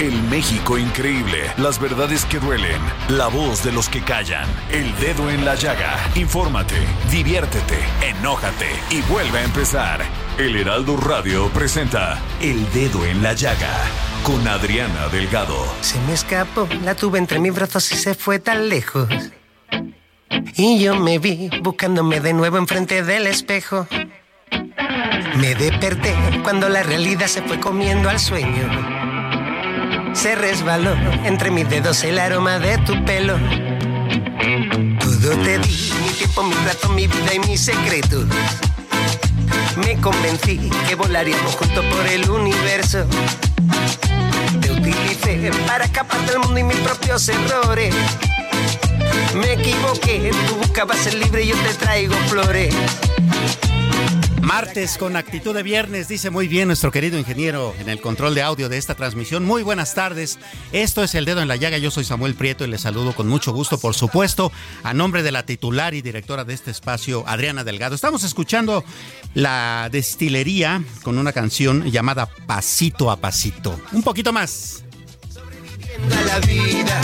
El México increíble. Las verdades que duelen. La voz de los que callan. El dedo en la llaga. Infórmate, diviértete, enójate y vuelve a empezar. El Heraldo Radio presenta El Dedo en la Llaga con Adriana Delgado. Se me escapó, la tuve entre mis brazos y se fue tan lejos. Y yo me vi buscándome de nuevo enfrente del espejo. Me desperté cuando la realidad se fue comiendo al sueño. Se resbaló entre mis dedos el aroma de tu pelo. Todo te di, mi tiempo, mi rato, mi vida y mis secretos. Me convencí que volaríamos juntos por el universo. Te utilicé para escapar del mundo y mis propios errores. Me equivoqué, tú buscabas ser libre y yo te traigo flores. Martes con actitud de viernes, dice muy bien nuestro querido ingeniero en el control de audio de esta transmisión. Muy buenas tardes. Esto es El Dedo en la Llaga. Yo soy Samuel Prieto y les saludo con mucho gusto, por supuesto, a nombre de la titular y directora de este espacio, Adriana Delgado. Estamos escuchando la destilería con una canción llamada Pasito a Pasito. Un poquito más. la vida.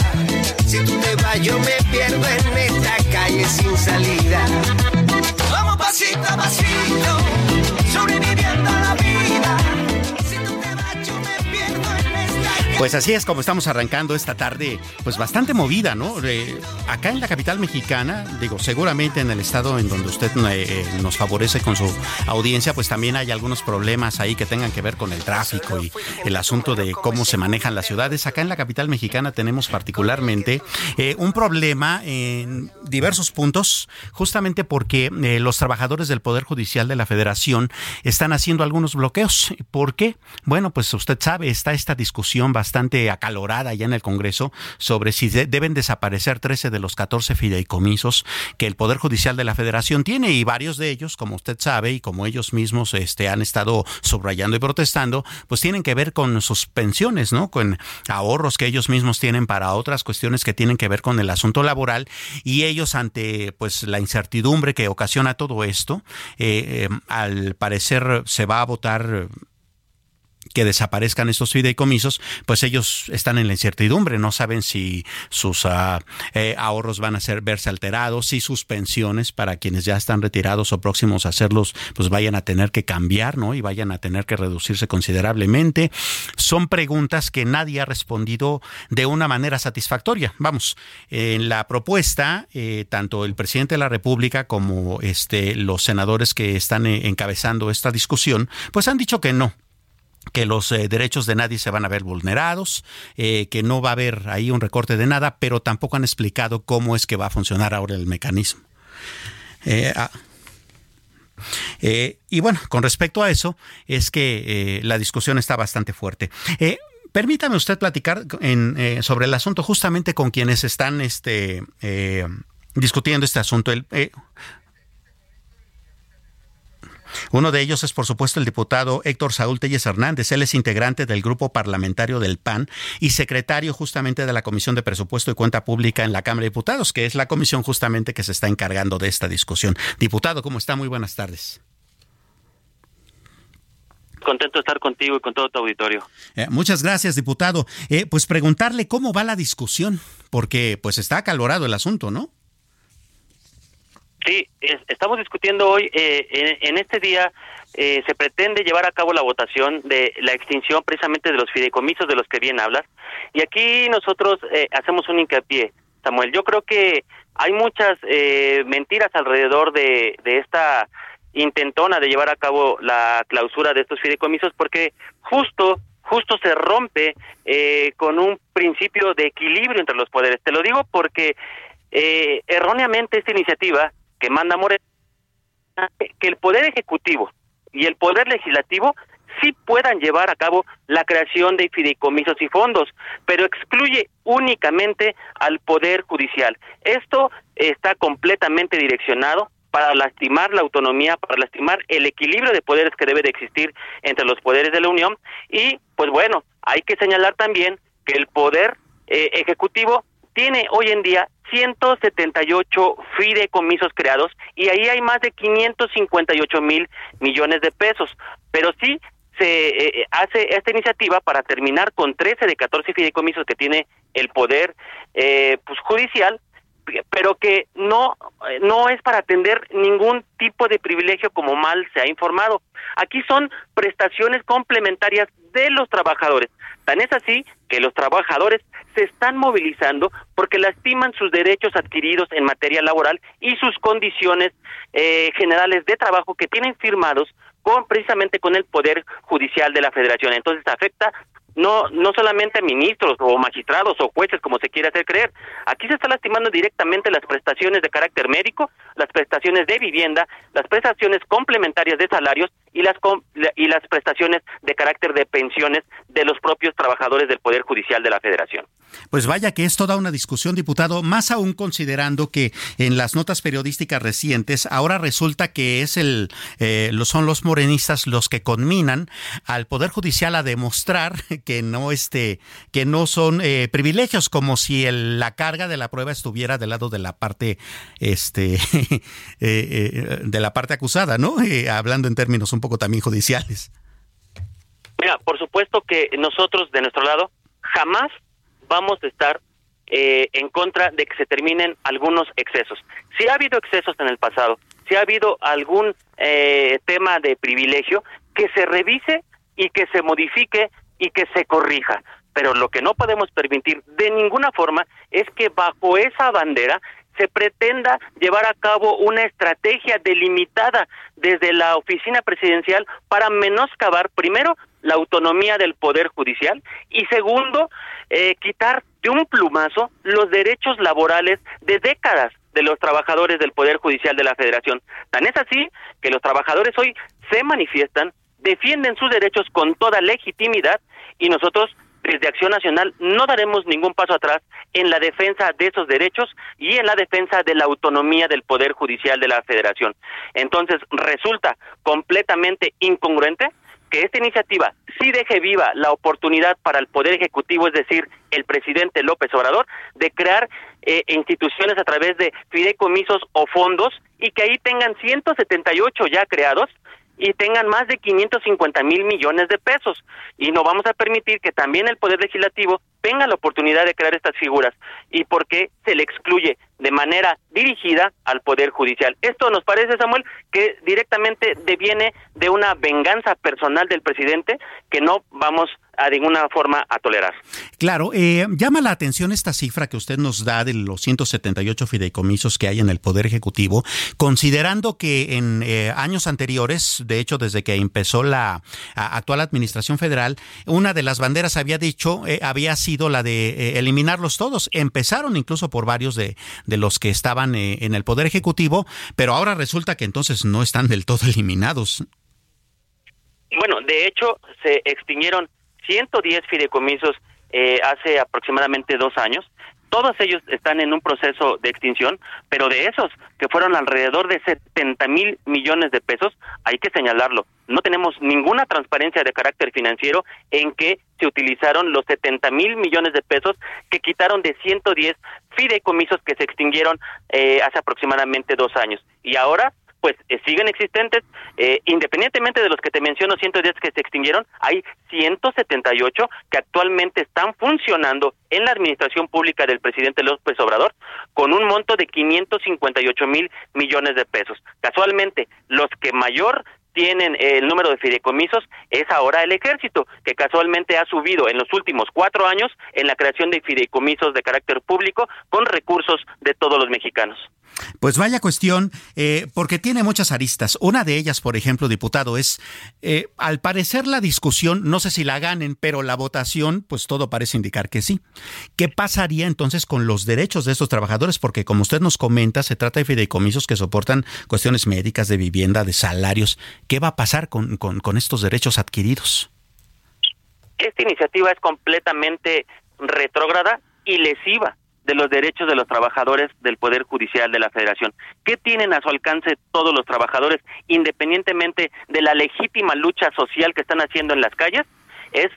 Si tú me pierdo en calle sin salida. Vamos pasito a pasito, sobreviviendo la vida. Pues así es como estamos arrancando esta tarde, pues bastante movida, ¿no? Eh, acá en la capital mexicana, digo, seguramente en el estado en donde usted eh, nos favorece con su audiencia, pues también hay algunos problemas ahí que tengan que ver con el tráfico y el asunto de cómo se manejan las ciudades. Acá en la capital mexicana tenemos particularmente eh, un problema en diversos puntos, justamente porque eh, los trabajadores del Poder Judicial de la Federación están haciendo algunos bloqueos. ¿Por qué? Bueno, pues usted sabe, está esta discusión bastante acalorada ya en el Congreso sobre si de- deben desaparecer 13 de los 14 fideicomisos que el Poder Judicial de la Federación tiene y varios de ellos, como usted sabe y como ellos mismos este, han estado subrayando y protestando, pues tienen que ver con sus pensiones, ¿no? Con ahorros que ellos mismos tienen para otras cuestiones que tienen que ver con el asunto laboral y ellos ante pues la incertidumbre que ocasiona todo esto, eh, eh, al parecer se va a votar que desaparezcan estos fideicomisos, pues ellos están en la incertidumbre, no saben si sus eh, ahorros van a ser verse alterados, si sus pensiones para quienes ya están retirados o próximos a hacerlos, pues vayan a tener que cambiar, ¿no? Y vayan a tener que reducirse considerablemente. Son preguntas que nadie ha respondido de una manera satisfactoria. Vamos, en la propuesta, eh, tanto el presidente de la República como este, los senadores que están eh, encabezando esta discusión, pues han dicho que no, que los eh, derechos de nadie se van a ver vulnerados, eh, que no va a haber ahí un recorte de nada, pero tampoco han explicado cómo es que va a funcionar ahora el mecanismo. Eh, ah, y bueno, con respecto a eso, es que la discusión está bastante fuerte. Permítame usted platicar sobre el asunto justamente con quienes están este, discutiendo este asunto. Uno de ellos es, por supuesto, el diputado Héctor Saúl Telles Hernández. Él es integrante del grupo parlamentario del PAN y secretario justamente de la Comisión de Presupuesto y Cuenta Pública en la Cámara de Diputados, que es la comisión justamente que se está encargando de esta discusión. Diputado, ¿cómo está? Muy buenas tardes. Contento de estar contigo y con todo tu auditorio. Eh, muchas gracias, diputado. Eh, pues preguntarle cómo va la discusión, porque pues está acalorado el asunto, ¿no? Sí, estamos discutiendo hoy, eh, en, este día eh, se pretende llevar a cabo la votación de la extinción precisamente de los fideicomisos de los que bien hablas. Y aquí nosotros eh, hacemos un hincapié, Samuel. Yo creo que hay muchas eh, mentiras alrededor de, esta intentona de llevar a cabo la clausura de estos fideicomisos porque justo justo se rompe eh, con un principio de equilibrio entre los poderes. Te lo digo porque eh, erróneamente esta iniciativa que manda Moreno que el poder ejecutivo y el poder legislativo sí puedan llevar a cabo la creación de fideicomisos y fondos, pero excluye únicamente al poder judicial. Esto está completamente direccionado para lastimar la autonomía, para lastimar el equilibrio de poderes que debe de existir entre los poderes de la Unión y pues bueno, hay que señalar también que el poder eh, ejecutivo tiene hoy en día 178 fideicomisos creados y ahí hay más de 558 mil millones de pesos. Pero sí se eh, eh, hace esta iniciativa para terminar con 13 de 14 fideicomisos que tiene el poder eh, pues judicial pero que no no es para atender ningún tipo de privilegio como mal se ha informado. Aquí son prestaciones complementarias de los trabajadores. Tan es así que los trabajadores se están movilizando porque lastiman sus derechos adquiridos en materia laboral y sus condiciones eh, generales de trabajo que tienen firmados con precisamente con el poder judicial de la Federación. Entonces afecta no no solamente ministros o magistrados o jueces como se quiere hacer creer. Aquí se está lastimando directamente las prestaciones de carácter médico, las prestaciones de vivienda, las prestaciones complementarias de salarios y las y las prestaciones de carácter de pensiones de los propios trabajadores del Poder Judicial de la Federación. Pues vaya que es toda una discusión, diputado, más aún considerando que en las notas periodísticas recientes ahora resulta que es el eh, son los morenistas los que conminan al Poder Judicial a demostrar que no este que no son eh, privilegios como si la carga de la prueba estuviera del lado de la parte este eh, de la parte acusada, ¿no? hablando en términos un poco también judiciales. Mira, por supuesto que nosotros de nuestro lado jamás vamos a estar eh, en contra de que se terminen algunos excesos. Si ha habido excesos en el pasado, si ha habido algún eh, tema de privilegio, que se revise y que se modifique y que se corrija. Pero lo que no podemos permitir de ninguna forma es que bajo esa bandera se pretenda llevar a cabo una estrategia delimitada desde la oficina presidencial para menoscabar primero la autonomía del poder judicial y segundo eh, quitar de un plumazo los derechos laborales de décadas de los trabajadores del Poder Judicial de la Federación. Tan es así que los trabajadores hoy se manifiestan, defienden sus derechos con toda legitimidad y nosotros desde Acción Nacional no daremos ningún paso atrás en la defensa de esos derechos y en la defensa de la autonomía del Poder Judicial de la Federación. Entonces, resulta completamente incongruente que esta iniciativa sí deje viva la oportunidad para el Poder Ejecutivo, es decir, el presidente López Obrador, de crear eh, instituciones a través de fideicomisos o fondos y que ahí tengan 178 ya creados y tengan más de 550 mil millones de pesos. Y no vamos a permitir que también el Poder Legislativo tenga la oportunidad de crear estas figuras y por qué se le excluye de manera dirigida al Poder Judicial. Esto nos parece, Samuel, que directamente deviene de una venganza personal del presidente que no vamos a ninguna forma a tolerar. Claro, eh, llama la atención esta cifra que usted nos da de los 178 fideicomisos que hay en el Poder Ejecutivo, considerando que en eh, años anteriores, de hecho desde que empezó la actual Administración Federal, una de las banderas había dicho, eh, había sido la de eliminarlos todos. Empezaron incluso por varios de, de los que estaban eh, en el Poder Ejecutivo, pero ahora resulta que entonces no están del todo eliminados. Bueno, de hecho, se extinguieron 110 fideicomisos eh, hace aproximadamente dos años. Todos ellos están en un proceso de extinción, pero de esos que fueron alrededor de 70 mil millones de pesos, hay que señalarlo. No tenemos ninguna transparencia de carácter financiero en que se utilizaron los 70 mil millones de pesos que quitaron de 110 fideicomisos que se extinguieron eh, hace aproximadamente dos años. Y ahora pues eh, siguen existentes, eh, independientemente de los que te menciono, 110 que se extinguieron, hay 178 que actualmente están funcionando en la administración pública del presidente López Obrador con un monto de 558 mil millones de pesos. Casualmente, los que mayor tienen el número de fideicomisos es ahora el ejército, que casualmente ha subido en los últimos cuatro años en la creación de fideicomisos de carácter público con recursos de todos los mexicanos. Pues vaya cuestión, eh, porque tiene muchas aristas. Una de ellas, por ejemplo, diputado, es, eh, al parecer la discusión, no sé si la ganen, pero la votación, pues todo parece indicar que sí. ¿Qué pasaría entonces con los derechos de estos trabajadores? Porque como usted nos comenta, se trata de fideicomisos que soportan cuestiones médicas, de vivienda, de salarios. ¿Qué va a pasar con, con estos derechos adquiridos? Esta iniciativa es completamente retrógrada y lesiva de los derechos de los trabajadores del Poder Judicial de la Federación. ¿Qué tienen a su alcance todos los trabajadores, independientemente de la legítima lucha social que están haciendo en las calles? Es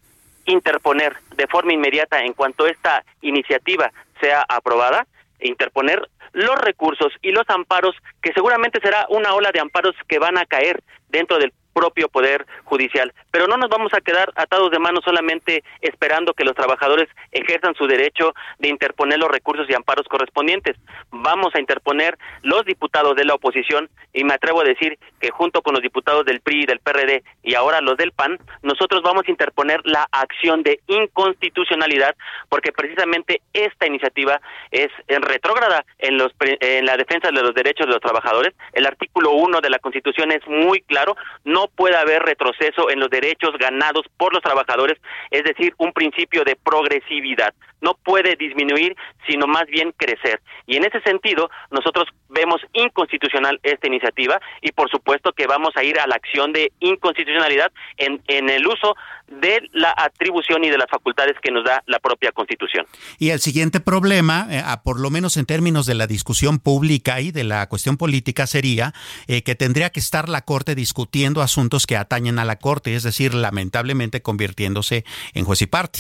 interponer de forma inmediata, en cuanto esta iniciativa sea aprobada, interponer los recursos y los amparos, que seguramente será una ola de amparos que van a caer dentro del propio Poder Judicial. Pero no nos vamos a quedar atados de manos solamente esperando que los trabajadores ejerzan su derecho de interponer los recursos y amparos correspondientes. Vamos a interponer los diputados de la oposición y me atrevo a decir que junto con los diputados del PRI y del PRD y ahora los del PAN, nosotros vamos a interponer la acción de inconstitucionalidad porque precisamente esta iniciativa es en retrógrada en, los, en la defensa de los derechos de los trabajadores. El artículo 1 de la Constitución es muy claro, no puede haber retroceso en los derechos ganados por los trabajadores, es decir, un principio de progresividad. No puede disminuir, sino más bien crecer. Y en ese sentido, nosotros vemos inconstitucional esta iniciativa y por supuesto que vamos a ir a la acción de inconstitucionalidad en, en el uso de la atribución y de las facultades que nos da la propia Constitución. Y el siguiente problema, eh, por lo menos en términos de la discusión pública y de la cuestión política, sería eh, que tendría que estar la Corte discutiendo asuntos que atañen a la Corte, es decir, lamentablemente convirtiéndose en juez y parte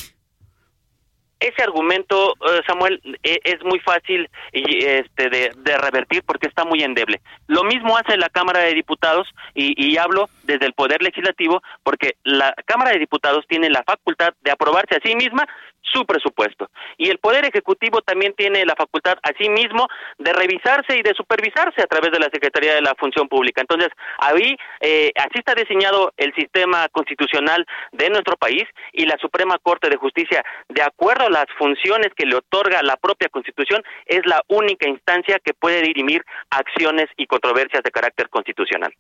ese argumento, eh, Samuel, e, es muy fácil este, de, revertir porque está muy endeble. Lo mismo hace la Cámara de Diputados y, hablo desde el Poder Legislativo porque la Cámara de Diputados tiene la facultad de aprobarse a sí misma su presupuesto. Y el Poder Ejecutivo también tiene la facultad asimismo de revisarse y de supervisarse a través de la Secretaría de la Función Pública. Entonces, ahí, eh, así está diseñado el sistema constitucional de nuestro país y la Suprema Corte de Justicia, de acuerdo a las funciones que le otorga la propia Constitución, es la única instancia que puede dirimir acciones y controversias de carácter constitucional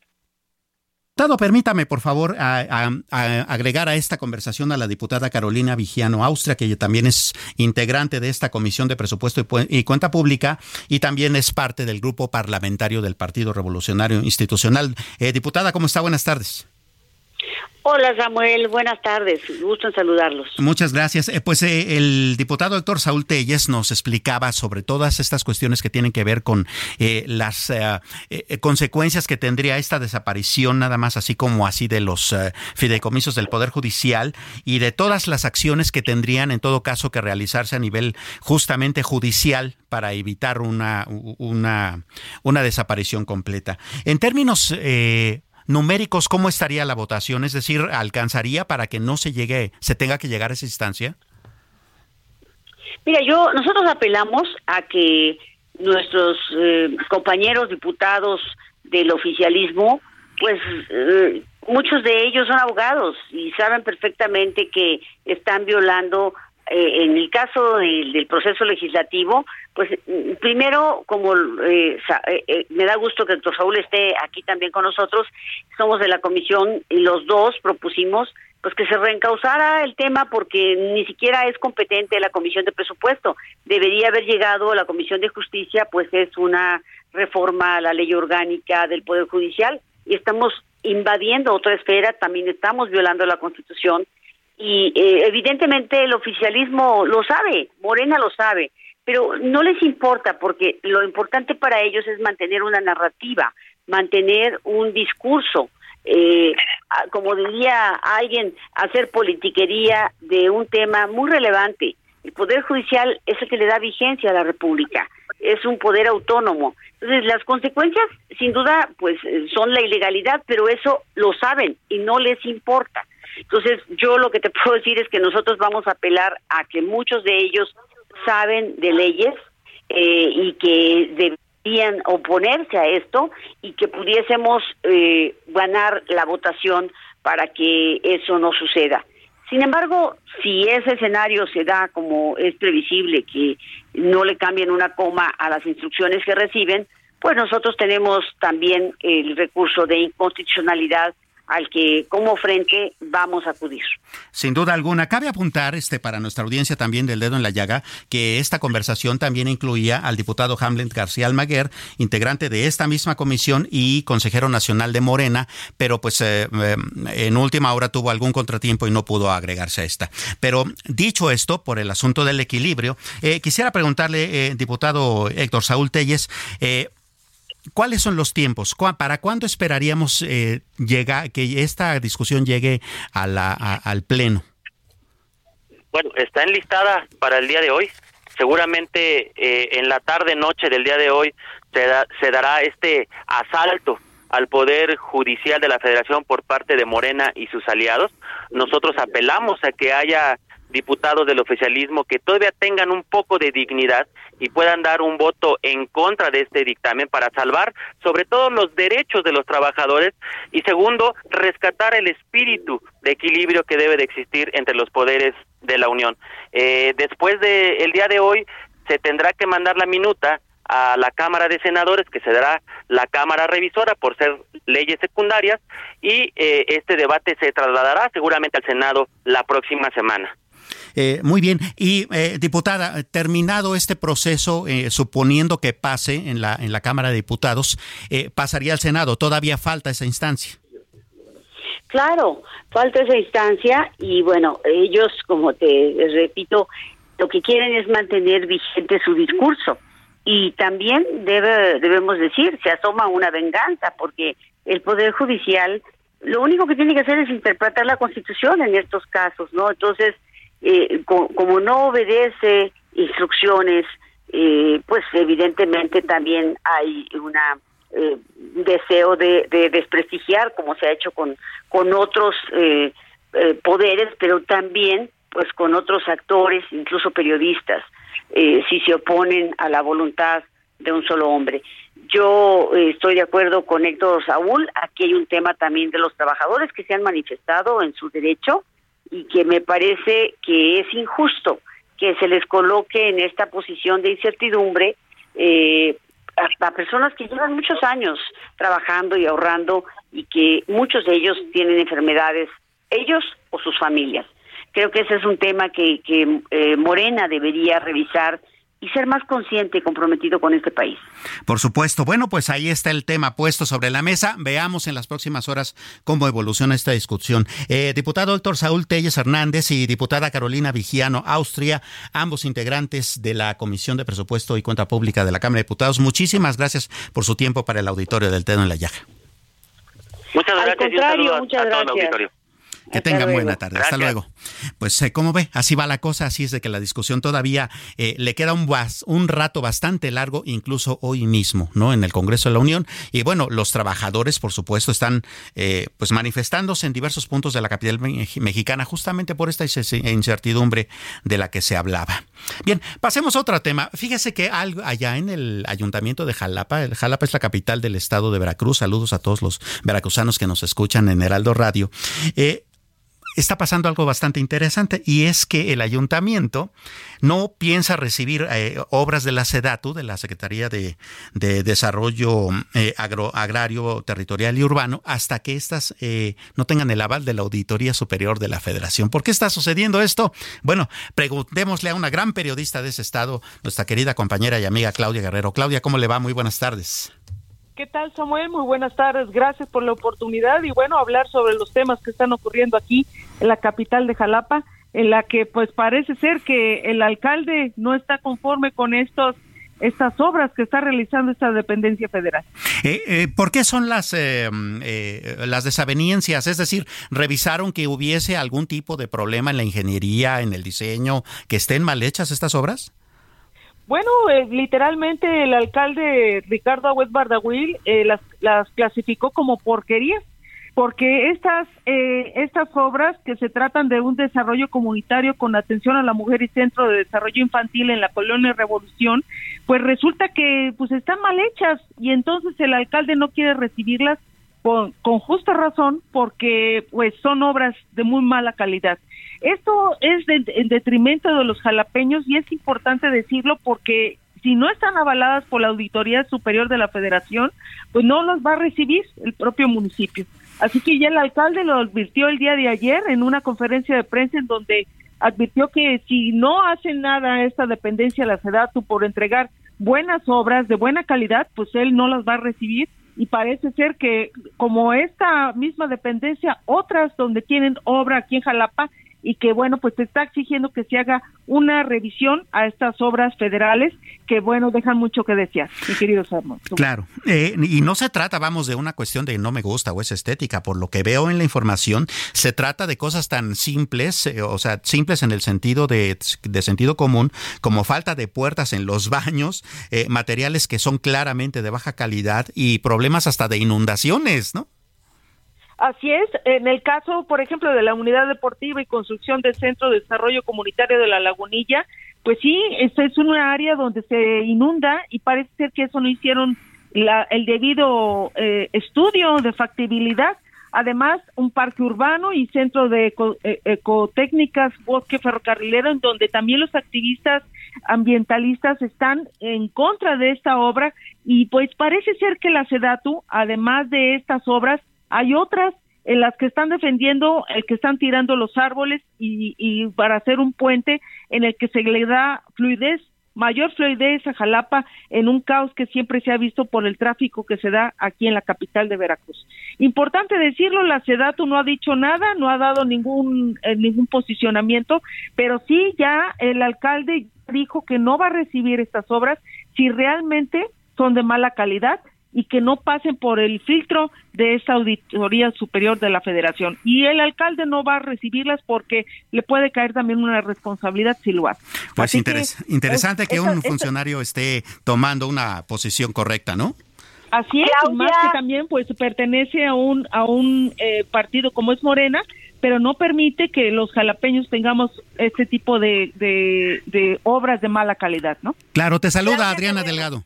permítame, por favor, agregar a esta conversación a la diputada Carolina Vigiano Austria, que también es integrante de esta Comisión de Presupuesto y, Cuenta Pública y también es parte del grupo parlamentario del Partido Revolucionario Institucional. Eh, diputada, ¿cómo está? Buenas tardes. Hola Samuel, buenas tardes, gusto en saludarlos. Muchas gracias. Eh, pues eh, el diputado doctor Saúl Telles nos explicaba sobre todas estas cuestiones que tienen que ver con eh, las consecuencias que tendría esta desaparición, nada más así como así de los fideicomisos del Poder Judicial y de todas las acciones que tendrían en todo caso que realizarse a nivel justamente judicial para evitar una, una, una desaparición completa. En términos numéricos, ¿cómo estaría la votación? Es decir, ¿alcanzaría para que no se llegue, se tenga que llegar a esa instancia? Mira, yo, nosotros apelamos a que nuestros eh, compañeros diputados del oficialismo, pues eh, muchos de ellos son abogados y saben perfectamente que están violando eh, en el caso del, proceso legislativo, pues mm, primero, como eh, eh, me da gusto que el doctor Saúl esté aquí también con nosotros, somos de la comisión y los dos propusimos pues que se reencausara el tema porque ni siquiera es competente la comisión de presupuesto. Debería haber llegado la comisión de justicia, pues es una reforma a la ley orgánica del Poder Judicial y estamos invadiendo otra esfera, también estamos violando la Constitución y eh, evidentemente el oficialismo lo sabe, Morena lo sabe, pero no les importa porque lo importante para ellos es mantener una narrativa, mantener un discurso, eh, como diría alguien, hacer politiquería de un tema muy relevante. El Poder Judicial es el que le da vigencia a la República. es un poder autónomo. Entonces, las consecuencias, sin duda, pues son la ilegalidad, pero eso lo saben y no les importa. Entonces, yo lo que te puedo decir es que nosotros vamos a apelar a que muchos de ellos saben de leyes eh, y que deberían oponerse a esto y que pudiésemos eh, ganar la votación para que eso no suceda. Sin embargo, si ese escenario se da como es previsible, que no le cambien una coma a las instrucciones que reciben, pues nosotros tenemos también el recurso de inconstitucionalidad al que como frente vamos a acudir. Sin duda alguna. Cabe apuntar, este, para nuestra audiencia también del dedo en la llaga, que esta conversación también incluía al diputado Hamlet García Almaguer, integrante de esta misma comisión y consejero nacional de Morena, pero pues eh, eh, en última hora tuvo algún contratiempo y no pudo agregarse a esta. Pero dicho esto, por el asunto del equilibrio, eh, quisiera preguntarle, diputado Héctor Saúl Telles, ¿Cuáles son los tiempos? ¿Para cuándo esperaríamos eh, que esta discusión llegue a la, al Pleno? Bueno, está enlistada para el día de hoy. Seguramente eh, en la tarde, noche del día de hoy se, se dará este asalto al Poder Judicial de la Federación por parte de Morena y sus aliados. Nosotros apelamos a que haya diputados del oficialismo que todavía tengan un poco de dignidad y puedan dar un voto en contra de este dictamen para salvar sobre todo los derechos de los trabajadores y segundo, rescatar el espíritu de equilibrio que debe de existir entre los poderes de la Unión. Eh, después del el día de hoy se tendrá que mandar la minuta a la Cámara de Senadores, que se dará la Cámara Revisora por ser leyes secundarias, y eh, este debate se trasladará seguramente al Senado la próxima semana. Eh, muy bien. Y, eh, diputada, terminado este proceso, eh, suponiendo que pase en la, en la Cámara de Diputados, pasaría al Senado. Todavía falta esa instancia. Claro, falta esa instancia y bueno, ellos, como te repito, lo que quieren es mantener vigente su discurso y también debe, debemos decir, se asoma una venganza porque el Poder Judicial lo único que tiene que hacer es interpretar la Constitución en estos casos, ¿no? Entonces, eh, como no obedece instrucciones, eh, pues evidentemente también hay una eh, deseo de, desprestigiar, como se ha hecho con, con otros eh, poderes, pero también pues con otros actores, incluso periodistas, si se oponen a la voluntad de un solo hombre. Yo estoy de acuerdo con Héctor Saúl, aquí hay un tema también de los trabajadores que se han manifestado en su derecho, y que me parece que es injusto que se les coloque en esta posición de incertidumbre eh, a, personas que llevan muchos años trabajando y ahorrando y que muchos de ellos tienen enfermedades, ellos o sus familias. Creo que ese es un tema que, que eh, Morena debería revisar y ser más consciente y comprometido con este país. Por supuesto. Bueno, pues ahí está el tema puesto sobre la mesa. Veamos en las próximas horas cómo evoluciona esta discusión. Eh, diputado doctor Saúl Telles Hernández y diputada Carolina Vigiano, Austria, ambos integrantes de la Comisión de Presupuesto y Cuenta Pública de la Cámara de Diputados. Muchísimas gracias por su tiempo para el auditorio del Tedo en la Llaga. Muchas gracias. Al contrario, muchas gracias. Que tengan buena tarde. Hasta luego. Pues, eh, como ve, así va la cosa, así es de que la discusión todavía eh, le queda un, un rato bastante largo, incluso hoy mismo, ¿no? En el Congreso de la Unión. Y bueno, los trabajadores, por supuesto, están eh, pues manifestándose en diversos puntos de la capital mexicana justamente por esta incertidumbre de la que se hablaba. Bien, pasemos a otro tema. Fíjese que allá en el ayuntamiento de Jalapa, el Jalapa es la capital del estado de Veracruz. Saludos a todos los veracruzanos que nos escuchan en Heraldo Radio. Eh, está pasando algo bastante interesante y es que el ayuntamiento no piensa recibir eh, obras de la SEDATU, de la Secretaría de, Desarrollo eh, Agrario, Territorial y Urbano, hasta que éstas eh, no tengan el aval de la Auditoría Superior de la Federación. ¿Por qué está sucediendo esto? Bueno, preguntémosle a una gran periodista de ese estado, nuestra querida compañera y amiga Claudia Guerrero. Claudia, ¿cómo le va? Muy buenas tardes. ¿Qué tal, Samuel? Muy buenas tardes. Gracias por la oportunidad y bueno, hablar sobre los temas que están ocurriendo aquí la capital de Jalapa, en la que pues parece ser que el alcalde no está conforme con estos estas obras que está realizando esta dependencia federal. Eh, eh, ¿Por qué son las, eh, las desavenencias? Es decir, ¿revisaron que hubiese algún tipo de problema en la ingeniería, en el diseño, que estén mal hechas estas obras? Bueno, eh, literalmente el alcalde Ricardo Agüed Bardahuil eh, las, las clasificó como porquerías porque estas eh, estas obras que se tratan de un desarrollo comunitario con atención a la mujer y centro de desarrollo infantil en la colonia Revolución, pues resulta que pues están mal hechas y entonces el alcalde no quiere recibirlas con, con justa razón porque pues son obras de muy mala calidad. Esto es en detrimento de los jalapeños y es importante decirlo porque si no están avaladas por la Auditoría Superior de la Federación, pues no los va a recibir el propio municipio. Así que ya el alcalde lo advirtió el día de ayer en una conferencia de prensa en donde advirtió que si no hace nada esta dependencia la SEDATU por entregar buenas obras de buena calidad, pues él no las va a recibir. Y parece ser que como esta misma dependencia, otras donde tienen obra aquí en Jalapa y que bueno pues te está exigiendo que se haga una revisión a estas obras federales que bueno dejan mucho que desear mi querido Sermón. claro eh, y no se trata vamos de una cuestión de no me gusta o es estética por lo que veo en la información se trata de cosas tan simples eh, o sea simples en el sentido de, de, sentido común como falta de puertas en los baños eh, materiales que son claramente de baja calidad y problemas hasta de inundaciones no Así es, en el caso, por ejemplo, de la unidad deportiva y construcción del Centro de Desarrollo Comunitario de la Lagunilla, pues sí, esta es una área donde se inunda y parece ser que eso no hicieron la, el debido eh, estudio de factibilidad. Además, un parque urbano y centro de eh, ecotécnicas, bosque ferrocarrilero, en donde también los activistas ambientalistas están en contra de esta obra y pues parece ser que la SEDATU, además de estas obras, hay otras en las que están defendiendo el que están tirando los árboles y, y para hacer un puente en el que se le da fluidez mayor fluidez a Jalapa en un caos que siempre se ha visto por el tráfico que se da aquí en la capital de Veracruz. Importante decirlo, la SEDATU no ha dicho nada, no ha dado ningún eh, ningún posicionamiento, pero sí ya el alcalde dijo que no va a recibir estas obras si realmente son de mala calidad y que no pasen por el filtro de esta auditoría superior de la federación. Y el alcalde no va a recibirlas porque le puede caer también una responsabilidad si lo hace. Pues interesante que un funcionario esté tomando una posición correcta, ¿no? Así es, más que también pues pertenece a un a un eh, partido como es Morena, pero no permite que los jalapeños tengamos este tipo de, de, obras de mala calidad, ¿no? Claro, te saluda Adriana Delgado.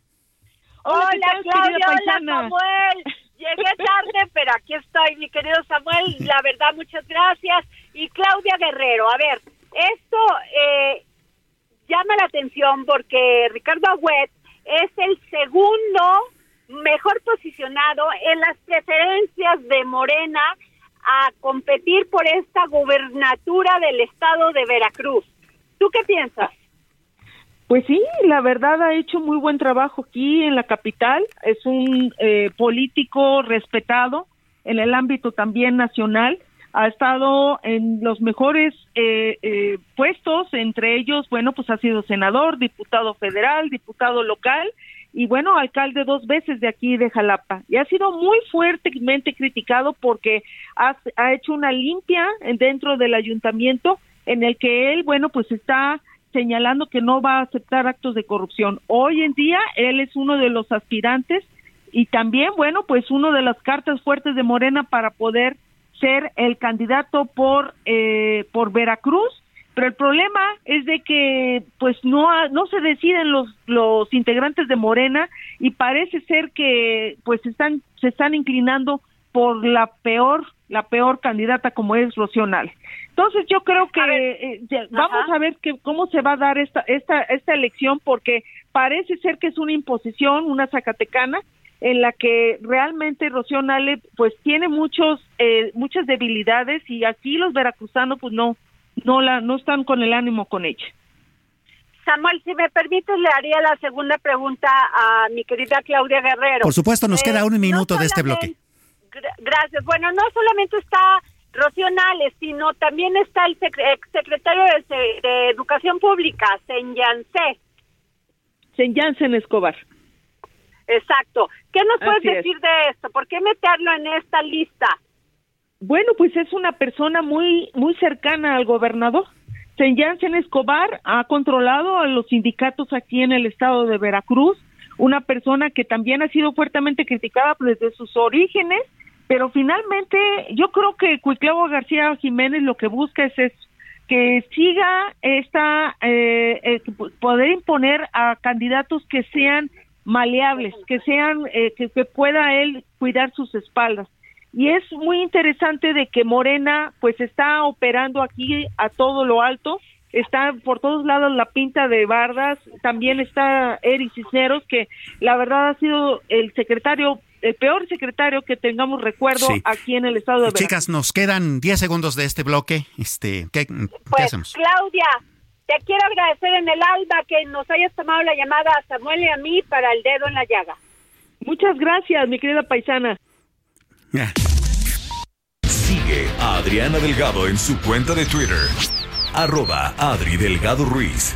Hola, Claudia, hola Samuel. Llegué tarde, pero aquí estoy, mi querido Samuel. La verdad, muchas gracias. Y Claudia Guerrero, a ver, esto eh, llama la atención porque Ricardo Agüet es el segundo mejor posicionado en las preferencias de Morena a competir por esta gubernatura del estado de Veracruz. ¿Tú qué piensas? Pues sí, la verdad ha hecho muy buen trabajo aquí en la capital. Es un eh, político respetado en el ámbito también nacional. Ha estado en los mejores eh, eh, puestos, entre ellos, bueno, pues ha sido senador, diputado federal, diputado local y bueno, alcalde dos veces de aquí de Jalapa. Y ha sido muy fuertemente criticado porque ha, ha hecho una limpia dentro del ayuntamiento en el que él, bueno, pues está señalando que no va a aceptar actos de corrupción. Hoy en día él es uno de los aspirantes y también, bueno, pues uno de las cartas fuertes de Morena para poder ser el candidato por eh, por Veracruz, pero el problema es de que pues no no se deciden los los integrantes de Morena y parece ser que pues están se están inclinando por la peor la peor candidata como es Rocional. Entonces yo creo que eh, vamos a ver que, cómo se va a dar esta, esta, esta elección porque parece ser que es una imposición, una zacatecana, en la que realmente Rocío Nale pues tiene muchos eh, muchas debilidades y aquí los veracruzanos pues no no la no están con el ánimo con ella. Samuel, si me permites, le haría la segunda pregunta a mi querida Claudia Guerrero. Por supuesto, nos queda un eh, minuto de este bloque. Gracias. Bueno, no solamente está Rocío Nales, sino también está el secretario de, Educación Pública, Senyancé. Senyancen Escobar. Exacto. ¿Qué nos puedes decir de esto? ¿Por qué meterlo en esta lista? Bueno, pues es una persona muy muy cercana al gobernador Jansen Escobar ha controlado a los sindicatos aquí en el estado de Veracruz, una persona que también ha sido fuertemente criticada desde sus orígenes, pero finalmente yo creo que Cuiclavo García Jiménez lo que busca es que siga esta eh, eh, poder imponer a candidatos que sean maleables, que sean eh, que, pueda él cuidar sus espaldas. Y es muy interesante de que Morena pues está operando aquí a todo lo alto, está por todos lados la pinta de Bardas, también está Eric Cisneros que la verdad ha sido el secretario el peor secretario que tengamos recuerdo aquí en el estado de Veracruz. Chicas, nos quedan 10 segundos de este bloque. Este, ¿qué, pues, hacemos? Claudia, te quiero agradecer en el alba que nos hayas tomado la llamada a Samuel y a mí para el dedo en la llaga. Muchas gracias, mi querida paisana. Sigue a Adriana Delgado en su cuenta de Twitter. Arroba Adri Delgado Ruiz.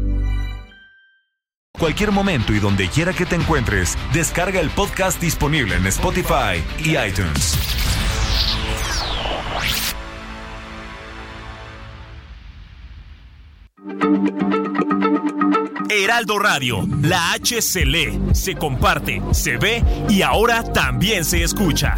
Cualquier momento y donde quiera que te encuentres, descarga el podcast disponible en Spotify y iTunes. Heraldo Radio, la H se lee, se comparte, se ve y ahora también se escucha.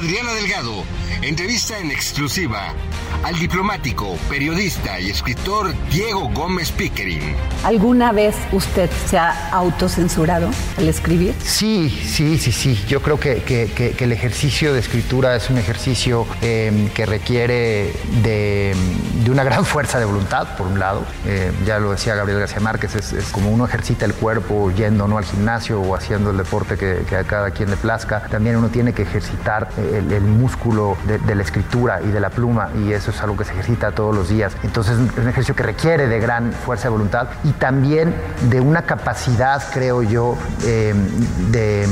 Adriana Delgado, entrevista en exclusiva al diplomático, periodista y escritor Diego Gómez Pickering. ¿Alguna vez usted se ha autocensurado al escribir? Sí, sí, sí, sí. Yo creo que, el ejercicio de escritura es un ejercicio em, que requiere de, una gran fuerza de voluntad, por un lado. Eh, ya lo decía Gabriel García Márquez, es, como uno ejercita el cuerpo yendo ¿no? al gimnasio o haciendo el deporte que, a cada quien le plazca. También uno tiene que ejercitar el, músculo de, de la escritura y de la pluma y eso es algo que se ejercita todos los días. Entonces es un ejercicio que requiere de gran fuerza de voluntad y también de una capacidad, creo yo, eh, de,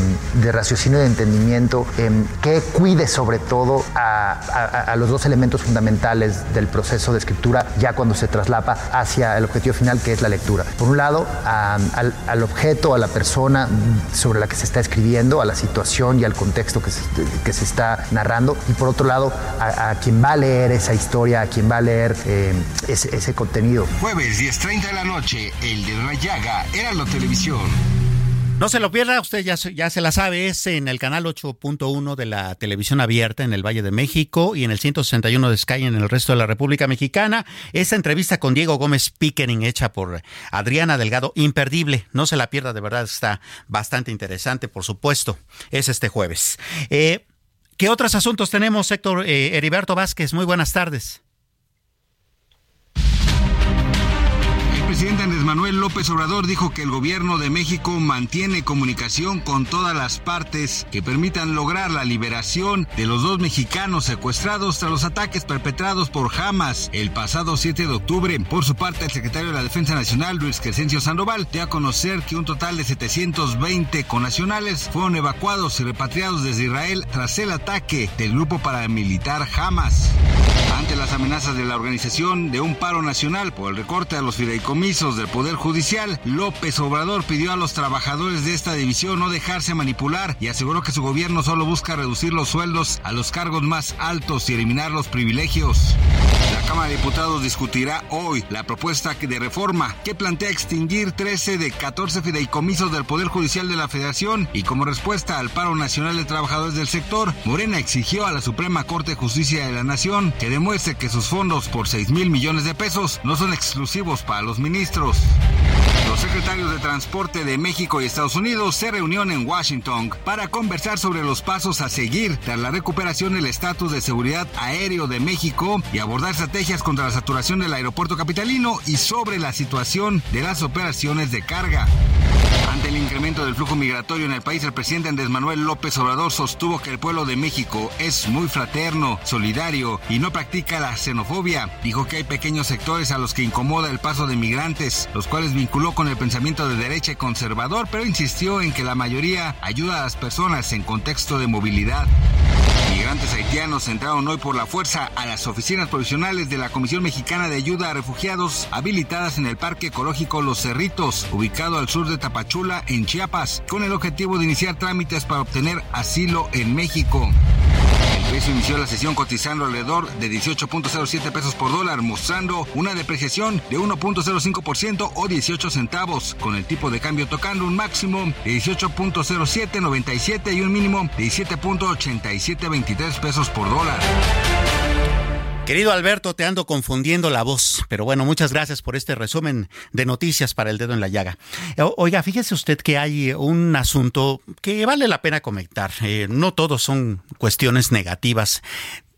raciocinio y de entendimiento eh, que cuide sobre todo a, los dos elementos fundamentales del proceso de escritura ya cuando se traslapa hacia el objetivo final que es la lectura. Por un lado, al, objeto, a la persona sobre la que se está escribiendo, a la situación y al contexto que se, que se está narrando y por otro lado a quien va a leer esa historia historia, a quien va a leer eh, ese, contenido. Jueves 10.30 de la noche, el de la llaga, era la televisión. No se lo pierda, usted ya, ya se la sabe, es en el canal 8.1 de la televisión abierta en el Valle de México y en el 161 de Sky en el resto de la República Mexicana. Esta entrevista con Diego Gómez Pickering hecha por Adriana Delgado, imperdible, no se la pierda, de verdad está bastante interesante, por supuesto, es este jueves. Eh, ¿Qué otros asuntos tenemos, Héctor eh, Heriberto Vázquez? Muy buenas tardes. Presidente Andrés Manuel López Obrador dijo que el gobierno de México mantiene comunicación con todas las partes que permitan lograr la liberación de los dos mexicanos secuestrados tras los ataques perpetrados por Hamas el pasado 7 de octubre. Por su parte, el secretario de la Defensa Nacional, Luis Crescencio Sandoval, dio a conocer que un total de 720 conacionales fueron evacuados y repatriados desde Israel tras el ataque del grupo paramilitar Hamas. Ante las amenazas de la organización de un paro nacional por el recorte a los fideicomisos del Poder Judicial, López Obrador pidió a los trabajadores de esta división no dejarse manipular y aseguró que su gobierno solo busca reducir los sueldos a los cargos más altos y eliminar los privilegios. Cámara de Diputados discutirá hoy la propuesta de reforma que plantea extinguir 13 de 14 fideicomisos del Poder Judicial de la Federación y como respuesta al paro nacional de trabajadores del sector, Morena exigió a la Suprema Corte de Justicia de la Nación que demuestre que sus fondos por 6 mil millones de pesos no son exclusivos para los ministros. Los secretarios de Transporte de México y Estados Unidos se reunieron en Washington para conversar sobre los pasos a seguir tras la recuperación del estatus de seguridad aéreo de México y abordar estrategias contra la saturación del aeropuerto capitalino y sobre la situación de las operaciones de carga. Ante el incremento del flujo migratorio en el país, el presidente Andrés Manuel López Obrador sostuvo que el pueblo de México es muy fraterno, solidario y no practica la xenofobia. Dijo que hay pequeños sectores a los que incomoda el paso de migrantes, los cuales vinculó con el pensamiento de derecha y conservador, pero insistió en que la mayoría ayuda a las personas en contexto de movilidad. Migrantes haitianos entraron hoy por la fuerza a las oficinas provisionales de la Comisión Mexicana de Ayuda a Refugiados habilitadas en el Parque Ecológico Los Cerritos, ubicado al sur de Tapachula, en Chiapas, con el objetivo de iniciar trámites para obtener asilo en México. Inició la sesión cotizando alrededor de 18.07 pesos por dólar, mostrando una depreciación de 1.05% o 18 centavos, con el tipo de cambio tocando un máximo de 18.0797 y un mínimo de 17.8723 pesos por dólar. Querido Alberto, te ando confundiendo la voz, pero bueno, muchas gracias por este resumen de noticias para el dedo en la llaga. Oiga, fíjese usted que hay un asunto que vale la pena comentar. Eh, no todos son cuestiones negativas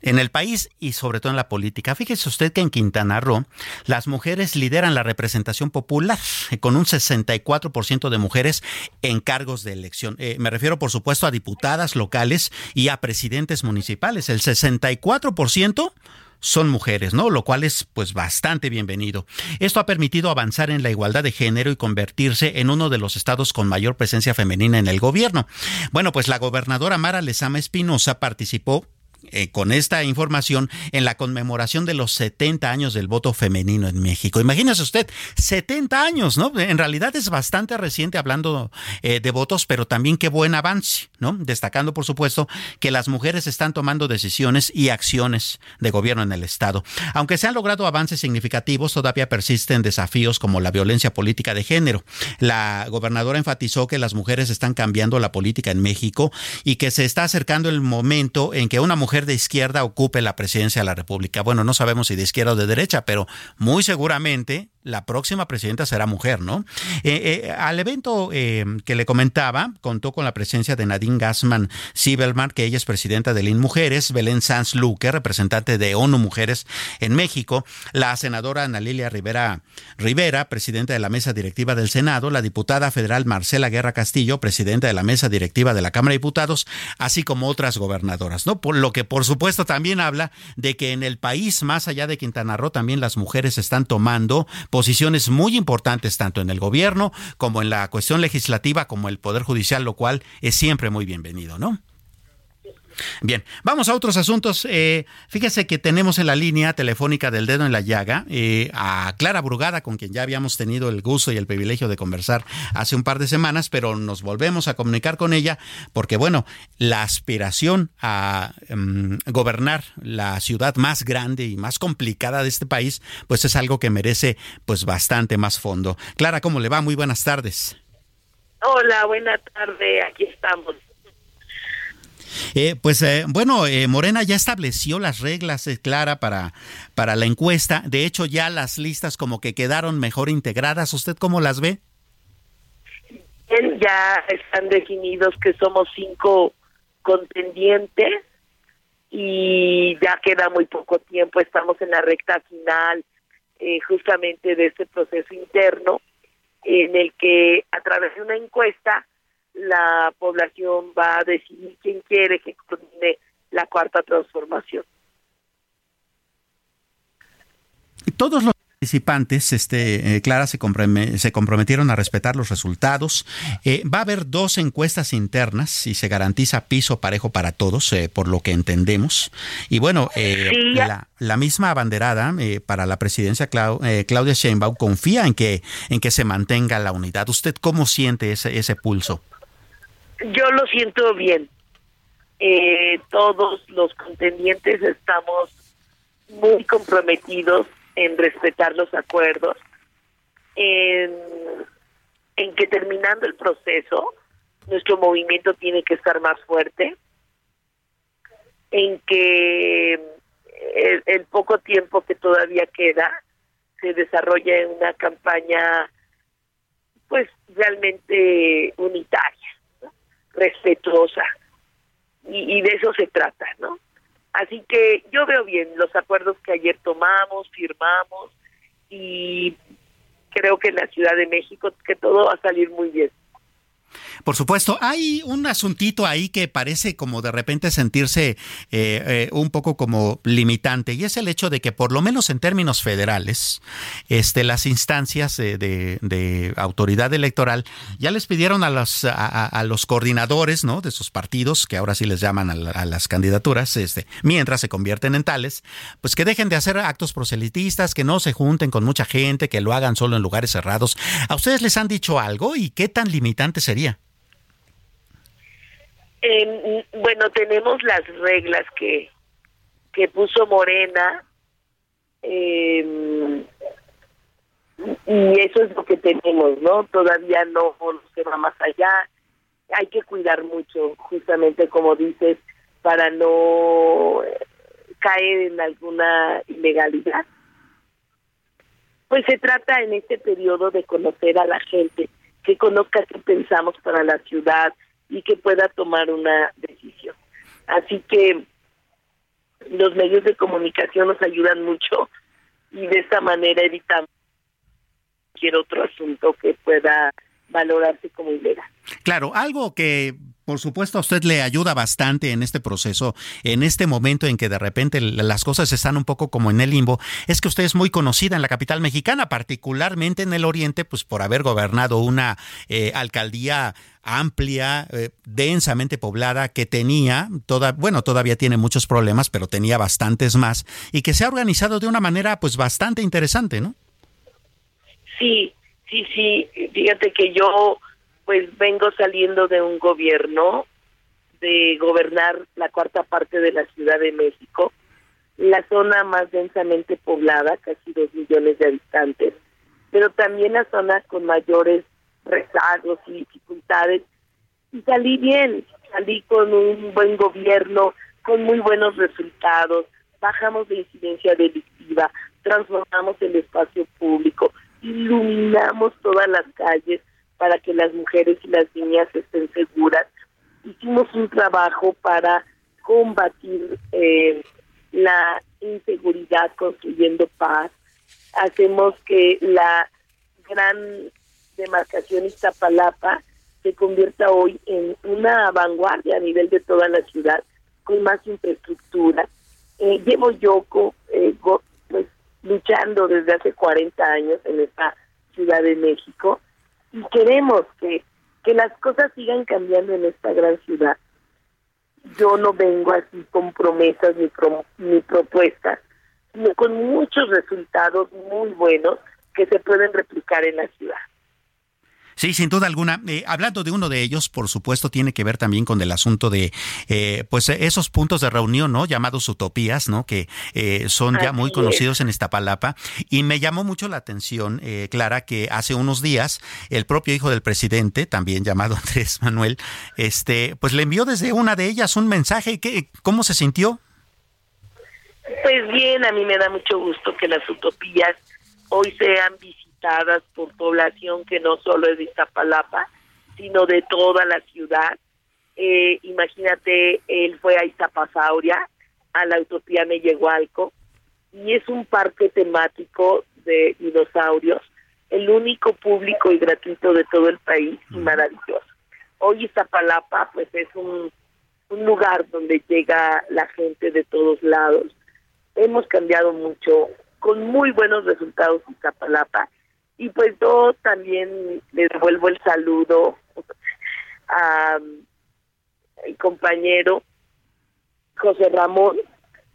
en el país y sobre todo en la política. Fíjese usted que en Quintana Roo las mujeres lideran la representación popular eh, con un 64% de mujeres en cargos de elección. Eh, me refiero por supuesto a diputadas locales y a presidentes municipales. El 64% son mujeres, ¿no? Lo cual es pues bastante bienvenido. Esto ha permitido avanzar en la igualdad de género y convertirse en uno de los estados con mayor presencia femenina en el gobierno. Bueno, pues la gobernadora Mara Lezama Espinosa participó eh, con esta información en la conmemoración de los 70 años del voto femenino en México. Imagínese usted, 70 años, ¿no? En realidad es bastante reciente hablando eh, de votos, pero también qué buen avance, ¿no? Destacando, por supuesto, que las mujeres están tomando decisiones y acciones de gobierno en el Estado. Aunque se han logrado avances significativos, todavía persisten desafíos como la violencia política de género. La gobernadora enfatizó que las mujeres están cambiando la política en México y que se está acercando el momento en que una mujer de izquierda ocupe la presidencia de la República. Bueno, no sabemos si de izquierda o de derecha, pero muy seguramente la próxima presidenta será mujer, ¿no? Eh, eh, al evento eh, que le comentaba, contó con la presencia de Nadine Gassman Sibelman, que ella es presidenta de LIN Mujeres, Belén Sanz Luque, representante de ONU Mujeres en México, la senadora Ana Lilia Rivera Rivera, presidenta de la mesa directiva del Senado, la diputada federal Marcela Guerra Castillo, presidenta de la mesa directiva de la Cámara de Diputados, así como otras gobernadoras, ¿no? Por lo que por supuesto también habla de que en el país, más allá de Quintana Roo, también las mujeres están tomando posiciones muy importantes tanto en el gobierno como en la cuestión legislativa como el Poder Judicial, lo cual es siempre muy bienvenido, ¿no? Bien, vamos a otros asuntos. Eh, fíjese que tenemos en la línea telefónica del dedo en la llaga eh, a Clara Brugada, con quien ya habíamos tenido el gusto y el privilegio de conversar hace un par de semanas, pero nos volvemos a comunicar con ella porque, bueno, la aspiración a em, gobernar la ciudad más grande y más complicada de este país, pues es algo que merece pues bastante más fondo. Clara, ¿cómo le va? Muy buenas tardes. Hola, buena tarde, aquí estamos. Eh, pues eh, bueno, eh, Morena ya estableció las reglas, Clara, para, para la encuesta. De hecho, ya las listas como que quedaron mejor integradas. ¿Usted cómo las ve? Ya están definidos que somos cinco contendientes y ya queda muy poco tiempo. Estamos en la recta final justamente de este proceso interno en el que a través de una encuesta la población va a decidir quién quiere que coordine la cuarta transformación. Todos los participantes, este, eh, Clara, se, se, comprometieron a respetar los resultados. Eh, va a haber dos encuestas internas y se garantiza piso parejo para todos, eh, por lo que entendemos. Y bueno, la, misma abanderada para la presidencia, Claudia Sheinbaum, confía en que, en que se mantenga la unidad. ¿Usted cómo siente ese, ese pulso? Yo lo siento bien. todos los contendientes estamos muy comprometidos en respetar los acuerdos, en, que terminando el proceso, nuestro movimiento tiene que estar más fuerte, en que el, poco tiempo que todavía queda se desarrolle una campaña pues realmente unitaria, respetuosa, y, y de eso se trata, ¿no? Así que yo veo bien los acuerdos que ayer tomamos, firmamos y creo que en la Ciudad de México que todo va a salir muy bien. Por supuesto, hay un asuntito ahí que parece como de repente sentirse eh, eh, un poco como limitante y es el hecho de que por lo menos en términos federales, este, las instancias de, autoridad electoral ya les pidieron a los, a, coordinadores ¿no? de sus partidos, que ahora sí les llaman a, las candidaturas, este, mientras se convierten en tales, pues que dejen de hacer actos proselitistas, que no se junten con mucha gente, que lo hagan solo en lugares cerrados. ¿A ustedes les han dicho algo y qué tan limitante sería? Eh, bueno, tenemos las reglas que, que puso Morena eh, y eso es lo que tenemos, ¿no? Todavía no, se va más allá. Hay que cuidar mucho, justamente como dices, para no caer en alguna ilegalidad. Pues se trata en este periodo de conocer a la gente, que conozca qué pensamos para la ciudad, y que pueda tomar una decisión. Así que los medios de comunicación nos ayudan mucho y de esta manera evitamos cualquier otro asunto que pueda valorarse como ilegal. Claro, algo que por supuesto, a usted le ayuda bastante en este proceso, en este momento en que de repente las cosas están un poco como en el limbo. Es que usted es muy conocida en la capital mexicana, particularmente en el oriente, pues por haber gobernado una eh, alcaldía amplia, eh, densamente poblada, que tenía, toda, bueno, todavía tiene muchos problemas, pero tenía bastantes más, y que se ha organizado de una manera pues bastante interesante, ¿no? Sí, sí, sí. Fíjate que yo pues vengo saliendo de un gobierno de gobernar la cuarta parte de la Ciudad de México, la zona más densamente poblada, casi dos millones de habitantes, pero también la zona con mayores rezagos y dificultades. Y salí bien, salí con un buen gobierno, con muy buenos resultados, bajamos de incidencia delictiva, transformamos el espacio público, iluminamos todas las calles, para que las mujeres y las niñas estén seguras. Hicimos un trabajo para combatir eh, la inseguridad construyendo paz. Hacemos que la gran demarcación Iztapalapa se convierta hoy en una vanguardia a nivel de toda la ciudad con más infraestructura. Eh, llevo yo eh, pues, luchando desde hace 40 años en esta Ciudad de México y queremos que, que las cosas sigan cambiando en esta gran ciudad. Yo no vengo así con promesas ni, ni propuestas, sino con muchos resultados muy buenos que se pueden replicar en la ciudad. Sí, sin duda alguna. Eh, hablando de uno de ellos, por supuesto, tiene que ver también con el asunto de, eh, pues, esos puntos de reunión, ¿no? Llamados utopías, ¿no? Que eh, son ya muy conocidos en Iztapalapa. Y me llamó mucho la atención, Clara, que hace unos días el propio hijo del presidente, también llamado Andrés Manuel, este, pues le envió desde una de ellas un mensaje. ¿Qué, ¿Cómo se sintió? Pues bien, a mí me da mucho gusto que las utopías hoy sean visibles por población que no solo es de Iztapalapa, sino de toda la ciudad. Eh, imagínate, él fue a Iztapasauria, a la Utopía Mellehualco, y es un parque temático de dinosaurios, el único público y gratuito de todo el país y maravilloso. Hoy Iztapalapa pues es un, un lugar donde llega la gente de todos lados. Hemos cambiado mucho con muy buenos resultados en Zapalapa. Y pues yo también le devuelvo el saludo a mi compañero José Ramón,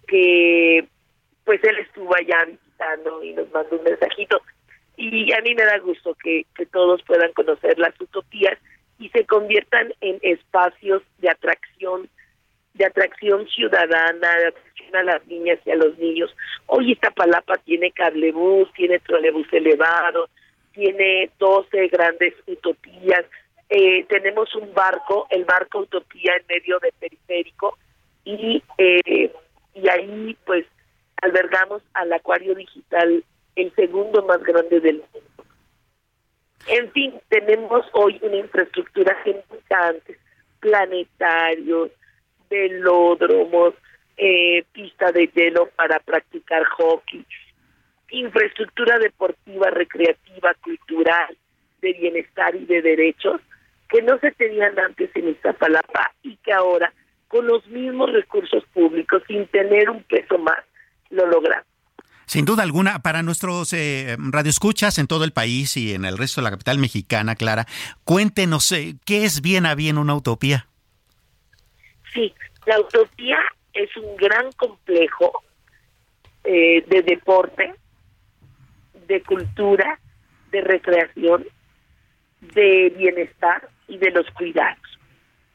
que pues él estuvo allá visitando y nos mandó un mensajito. Y a mí me da gusto que, que todos puedan conocer las utopías y se conviertan en espacios de atracción, de atracción ciudadana, a las niñas y a los niños. Hoy esta palapa tiene cablebús, tiene trolebús elevado, tiene 12 grandes utopías, eh, tenemos un barco, el barco Utopía en medio del periférico, y, eh, y ahí pues albergamos al acuario digital, el segundo más grande del mundo. En fin, tenemos hoy una infraestructura antes, planetarios, velódromos, eh, pista de hielo para practicar hockey, infraestructura deportiva, recreativa, cultural, de bienestar y de derechos que no se tenían antes en Iztapalapa y que ahora, con los mismos recursos públicos, sin tener un peso más, lo logramos. Sin duda alguna, para nuestros eh, radioescuchas en todo el país y en el resto de la capital mexicana, Clara, cuéntenos, eh, ¿qué es bien a bien una utopía? Sí, la utopía es un gran complejo eh, de deporte, de cultura, de recreación, de bienestar y de los cuidados.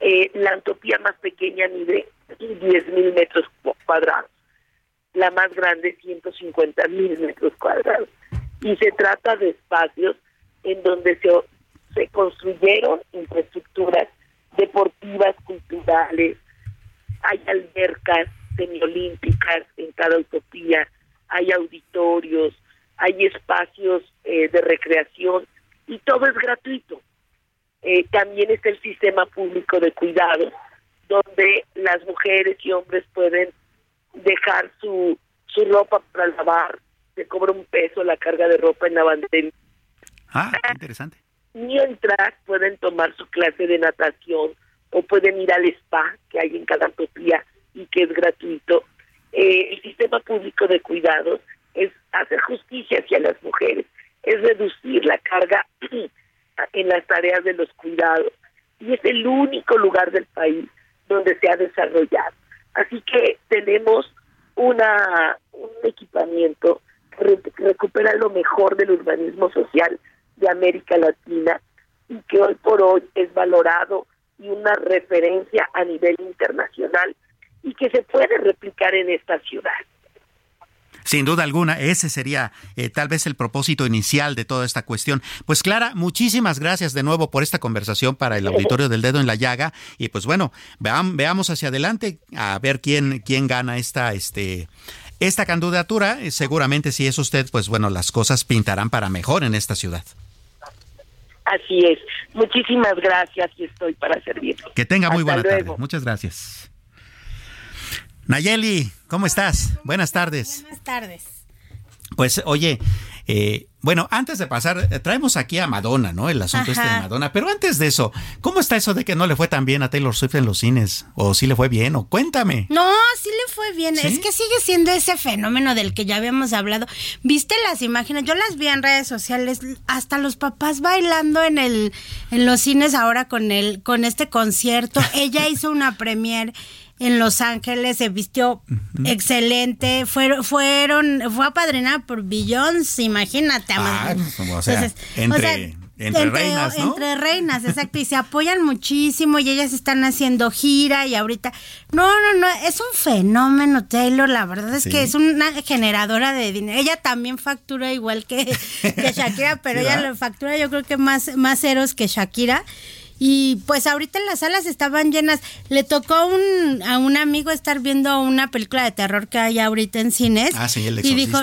Eh, la utopía más pequeña mide 10.000 metros cuadrados la más grande 150 mil metros cuadrados. Y se trata de espacios en donde se, se construyeron infraestructuras deportivas, culturales, hay albercas semiolímpicas en cada utopía, hay auditorios, hay espacios eh, de recreación y todo es gratuito. Eh, también está el sistema público de cuidados, donde las mujeres y hombres pueden dejar su, su ropa para lavar, se cobra un peso la carga de ropa en la bandera. Ah, interesante. Mientras pueden tomar su clase de natación o pueden ir al spa que hay en cada utopía y que es gratuito. Eh, el sistema público de cuidados es hacer justicia hacia las mujeres, es reducir la carga en las tareas de los cuidados y es el único lugar del país donde se ha desarrollado. Así que tenemos una un equipamiento que recupera lo mejor del urbanismo social de América Latina y que hoy por hoy es valorado y una referencia a nivel internacional y que se puede replicar en esta ciudad. Sin duda alguna, ese sería eh, tal vez el propósito inicial de toda esta cuestión. Pues Clara, muchísimas gracias de nuevo por esta conversación para el auditorio del dedo en la llaga y pues bueno, veamos hacia adelante a ver quién quién gana esta este esta candidatura. Eh, seguramente si es usted, pues bueno, las cosas pintarán para mejor en esta ciudad. Así es. Muchísimas gracias y estoy para servir. Que tenga muy buena tarde. Muchas gracias. Nayeli, ¿cómo estás? Buenas tardes. Buenas tardes. Pues oye, eh, bueno, antes de pasar, eh, traemos aquí a Madonna, ¿no? El asunto este de Madonna. Pero antes de eso, ¿cómo está eso de que no le fue tan bien a Taylor Swift en los cines? ¿O sí le fue bien? ¿O cuéntame? No, sí le fue bien. Es que sigue siendo ese fenómeno del que ya habíamos hablado. ¿Viste las imágenes? Yo las vi en redes sociales. Hasta los papás bailando en el en los cines ahora con el con este concierto. Ella hizo una premiere en Los Ángeles, se vistió excelente, fueron, fueron, fue apadrinada por Beyoncé, imagínate. Ah, o sea, entre, entre, reinas, ¿no? Entre reinas, exacto, y se apoyan muchísimo y ellas están haciendo gira y ahorita, no, no, no, es un fenómeno Taylor, la verdad es que es una generadora de dinero. Ella también factura igual que, que Shakira, pero ella lo factura yo creo que más, más ceros que Shakira. Y pues ahorita las salas estaban llenas. Le tocó un, a un amigo estar viendo una película de terror que hay ahorita en cines. Ah, sí, el y dijo,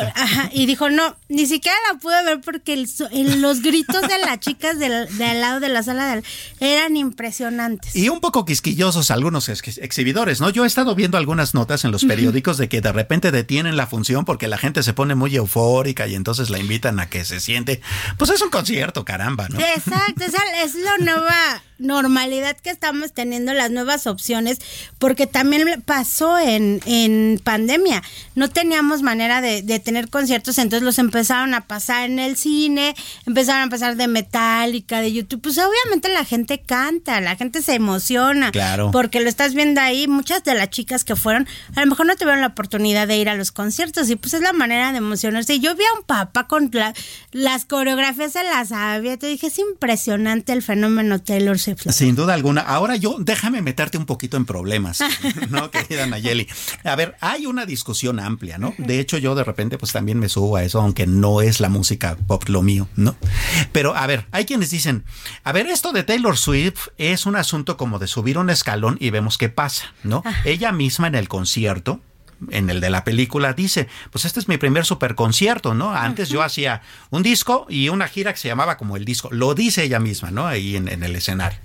y dijo, no, ni siquiera la pude ver porque los gritos de las chicas del, de al lado de la sala eran impresionantes. Y un poco quisquillosos algunos exhibidores, ¿no? Yo he estado viendo algunas notas en los periódicos de que de repente detienen la función porque la gente se pone muy eufórica y entonces la invitan a que se siente. Pues es un concierto, caramba, ¿no? Exacto, es, es lo nueva normalidad que estamos teniendo, las nuevas opciones, porque también pasó en, en pandemia. No teníamos manera de, de, tener conciertos, entonces los empezaron a pasar en el cine, empezaron a pasar de Metallica, de YouTube. Pues obviamente la gente canta, la gente se emociona. Claro. Porque lo estás viendo ahí. Muchas de las chicas que fueron, a lo mejor no tuvieron la oportunidad de ir a los conciertos y pues es la manera de emocionarse. Y yo vi a un papá con las coreografías se las sabía. Te dije, es impresionante el fenómeno Taylor Sin duda alguna. Ahora yo, déjame meterte un poquito en problemas, ¿no, querida Nayeli? A ver, hay una discusión amplia, ¿no? De hecho, yo de repente pues también me subo a eso, aunque no es la música pop lo mío, ¿no? Pero a ver, hay quienes dicen, a ver, esto de Taylor Swift es un asunto como de subir un escalón y vemos qué pasa, ¿no? Ella misma en el concierto, en el de la película dice, pues este es mi primer super concierto, ¿no? Antes yo hacía un disco y una gira que se llamaba como el disco. Lo dice ella misma, ¿no? Ahí en, el escenario.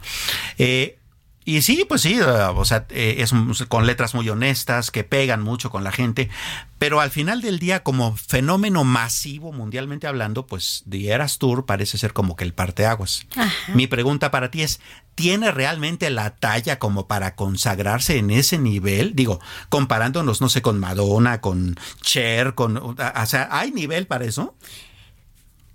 Eh, y sí, pues sí, o sea, eh, es con letras muy honestas, que pegan mucho con la gente, pero al final del día, como fenómeno masivo mundialmente hablando, pues The Eras Tour parece ser como que el parteaguas. Mi pregunta para ti es, ¿tiene realmente la talla como para consagrarse en ese nivel? Digo, comparándonos, no sé, con Madonna, con Cher, con... O sea, ¿hay nivel para eso?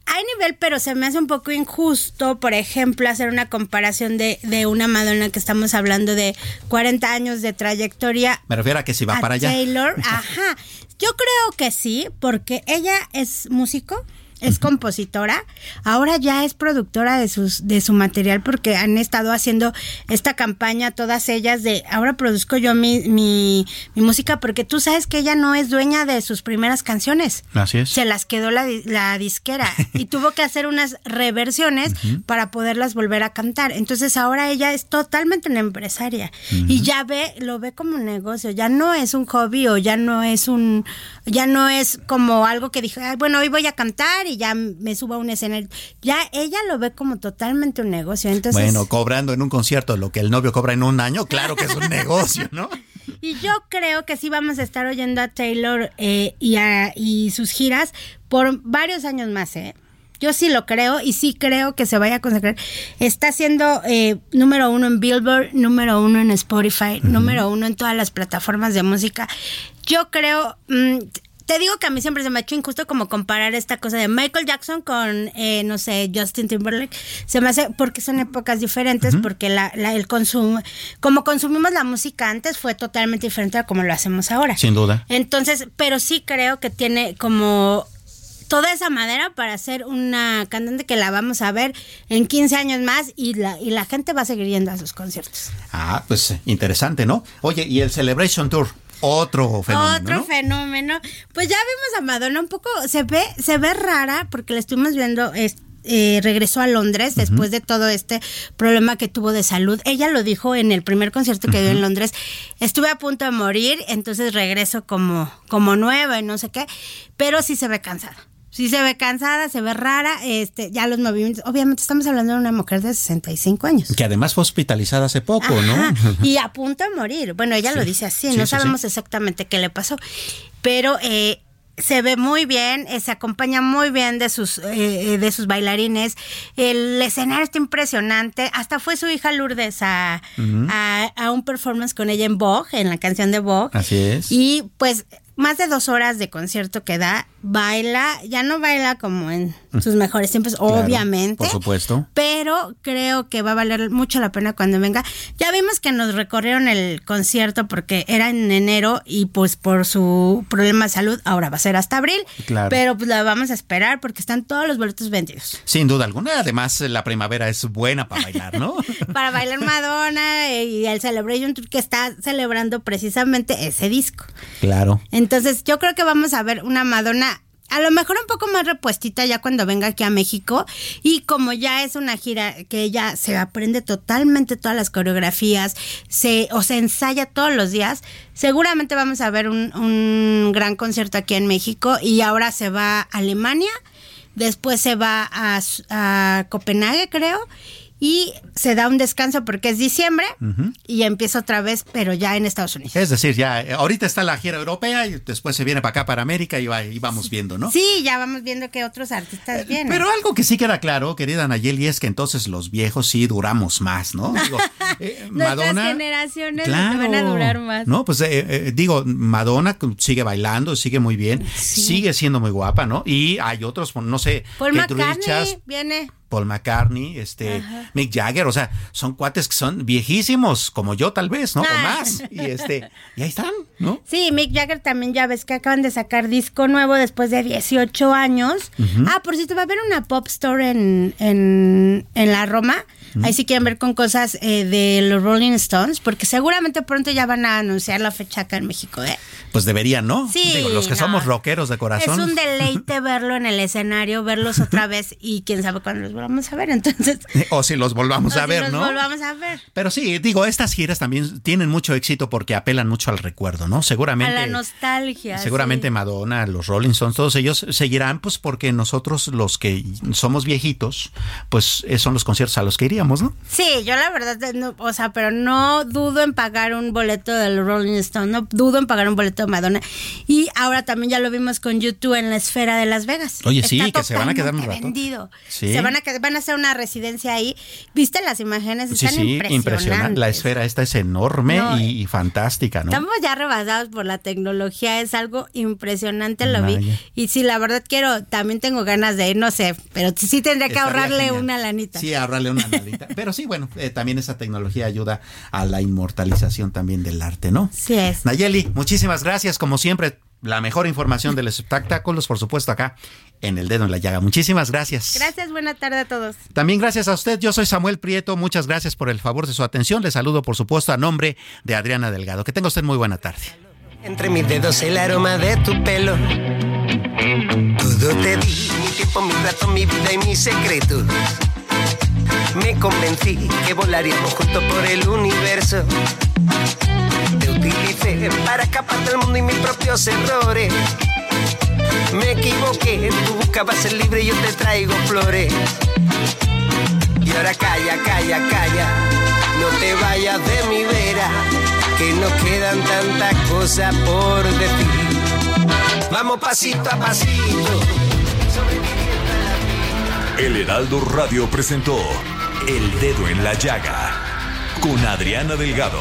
Hay nivel, pero se me hace un poco injusto, por ejemplo, hacer una comparación de, de una Madonna que estamos hablando de 40 años de trayectoria. Me refiero a que si va para allá. Taylor, ajá. Yo creo que sí, porque ella es músico, es compositora, ahora ya es productora de sus de su material porque han estado haciendo esta campaña todas ellas de ahora produzco yo mi, mi, música porque tú sabes que ella no es dueña de sus primeras canciones. Así es. Se las quedó la, la disquera y tuvo que hacer unas reversiones para poderlas volver a cantar. Entonces ahora ella es totalmente una empresaria y ya ve, lo ve como un negocio, ya no es un hobby o ya no es un, ya no es como algo que dije, bueno, hoy voy a cantar y ya me subo a un escenario. Ya ella lo ve como totalmente un negocio. Entonces, bueno, cobrando en un concierto lo que el novio cobra en un año, claro que es un negocio, ¿no? Y yo creo que sí vamos a estar oyendo a Taylor eh, y, a, y sus giras por varios años más, ¿eh? Yo sí lo creo y sí creo que se vaya a consagrar. Está siendo eh, número uno en Billboard, número uno en Spotify, número uno en todas las plataformas de música. Yo creo, mm, te digo que a mí siempre se me ha hecho injusto como comparar esta cosa de Michael Jackson con, eh, no sé, Justin Timberlake. Se me hace, porque son épocas diferentes, porque la, el consumo, como consumimos la música antes fue totalmente diferente a como lo hacemos ahora. Sin duda. Entonces, pero sí creo que tiene como toda esa madera para ser una cantante que la vamos a ver en 15 años más y la, y la gente va a seguir yendo a sus conciertos. Ah, pues interesante, ¿no? Oye, ¿y el Celebration Tour? Otro fenómeno. Otro fenómeno. Pues ya vimos a Madonna un poco, se ve, se ve rara porque la estuvimos viendo, eh, regresó a Londres después de todo este problema que tuvo de salud. Ella lo dijo en el primer concierto que dio en Londres. Estuve a punto de morir, entonces regreso como, como nueva y no sé qué, pero sí se ve cansada sí se ve cansada, se ve rara, este, ya los movimientos, obviamente estamos hablando de una mujer de 65 años. Que además fue hospitalizada hace poco, ¿no? Y a punto de morir. Bueno, ella lo dice así, no sabemos exactamente qué le pasó, pero eh, se ve muy bien, eh, se acompaña muy bien de sus eh, de sus bailarines. El escenario está impresionante. Hasta fue su hija Lourdes a, a, a, un performance con ella en Vogue, en la canción de Vogue. Así es. Y pues más de dos horas de concierto que da, baila, ya no baila como en sus mejores tiempos, obviamente. Por supuesto. Pero creo que va a valer mucho la pena cuando venga. Ya vimos que nos recorrieron el concierto porque era en enero y pues por su problema de salud ahora va a ser hasta abril. Claro. Pero pues la vamos a esperar porque están todos los boletos vendidos. Sin duda alguna. Además, la primavera es buena para bailar, ¿no? para bailar Madonna y el Celebration Tour que está celebrando precisamente ese disco. Claro. Entonces, yo creo que vamos a ver una Madonna a lo mejor un poco más repuestita ya cuando venga aquí a México. Y como ya es una gira que ella se aprende totalmente todas las coreografías se o se ensaya todos los días seguramente vamos a ver un, un gran concierto aquí en México. Y ahora se va a Alemania después se va a, a Copenhague creo y se da un descanso porque es diciembre y empieza otra vez, pero ya en Estados Unidos. Es decir, ya eh, ahorita está la gira europea y después se viene para acá, para América y, vamos viendo, ¿no? Sí, ya vamos viendo que otros artistas vienen. Pero algo que sí queda claro, querida Nayeli, es que entonces los viejos sí duramos más, ¿no? Digo, eh, Madonna, generaciones van a durar más. No, pues eh, digo, Madonna sigue bailando, sigue muy bien, sigue siendo muy guapa, ¿no? Y hay otros, no sé, Paul McCartney viene. Paul McCartney, este, Mick Jagger, o sea, son cuates que son viejísimos, como yo tal vez, ¿no? O más. Y este, y ahí están, ¿no? Sí, Mick Jagger también ya ves que acaban de sacar disco nuevo después de 18 años. Ah, por cierto, va a haber una pop store en, en, en la Roma. Ahí sí quieren ver con cosas eh, de los Rolling Stones, porque seguramente pronto ya van a anunciar la fecha acá en México, ¿eh? Pues deberían, ¿no? Sí. Digo, los que somos rockeros de corazón. Es un deleite verlo en el escenario, verlos otra vez y quién sabe cuándo los volvamos a ver, entonces. O si los volvamos a ver, ¿no? Los volvamos a ver. Pero sí, digo, estas giras también tienen mucho éxito porque apelan mucho al recuerdo, ¿no? Seguramente. A la nostalgia. Seguramente Madonna, los Rolling Stones, todos ellos seguirán, pues porque nosotros, los que somos viejitos, pues eh, son los conciertos a los que iríamos, ¿no? Sí, yo la verdad, o sea, pero no dudo en pagar un boleto del Rolling Stone, no dudo en pagar un boleto de Madonna. Y ahora también ya lo vimos con YouTube en la esfera de Las Vegas. Oye, sí, que se van a quedar un rato. Vendido. Se van a, van a hacer una residencia ahí. ¿Viste las imágenes? Están sí, sí, impresionante. La esfera esta es enorme y, fantástica, ¿no? Estamos ya rebasados por la tecnología, es algo impresionante, lo vi. Y sí, la verdad quiero, también tengo ganas de ir, no sé, pero sí tendría que ahorrarle una lanita. Sí, ahorrarle una lanita. pero sí, bueno, eh, también esa tecnología ayuda a la inmortalización también del arte, ¿no? Sí es. Nayeli, muchísimas gracias, como siempre, la mejor información de los espectáculos, por supuesto, acá en el dedo en la llaga. Muchísimas gracias. Gracias, buena tarde a todos. También gracias a usted. Yo soy Samuel Prieto. Muchas gracias por el favor de su atención. Le saludo, por supuesto, a nombre de Adriana Delgado. Que tenga usted muy buena tarde. Entre mis dedos el aroma de tu pelo. Todo te di, mi tiempo, mi rato, mi vida y mis secretos me convencí que volaríamos juntos por el universo. Te utilicé para escapar del mundo y mis propios errores. Me equivoqué, tú buscabas ser libre y yo te traigo flores. Y ahora calla, calla, calla, no te vayas de mi vera, que nos quedan tantas cosas por decir. Vamos pasito a pasito. El Heraldo Radio presentó el Dedo en la Llaga con Adriana Delgado.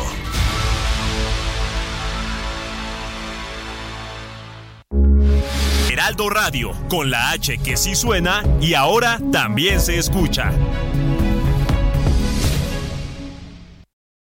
Heraldo Radio, con la H que sí suena y ahora también se escucha.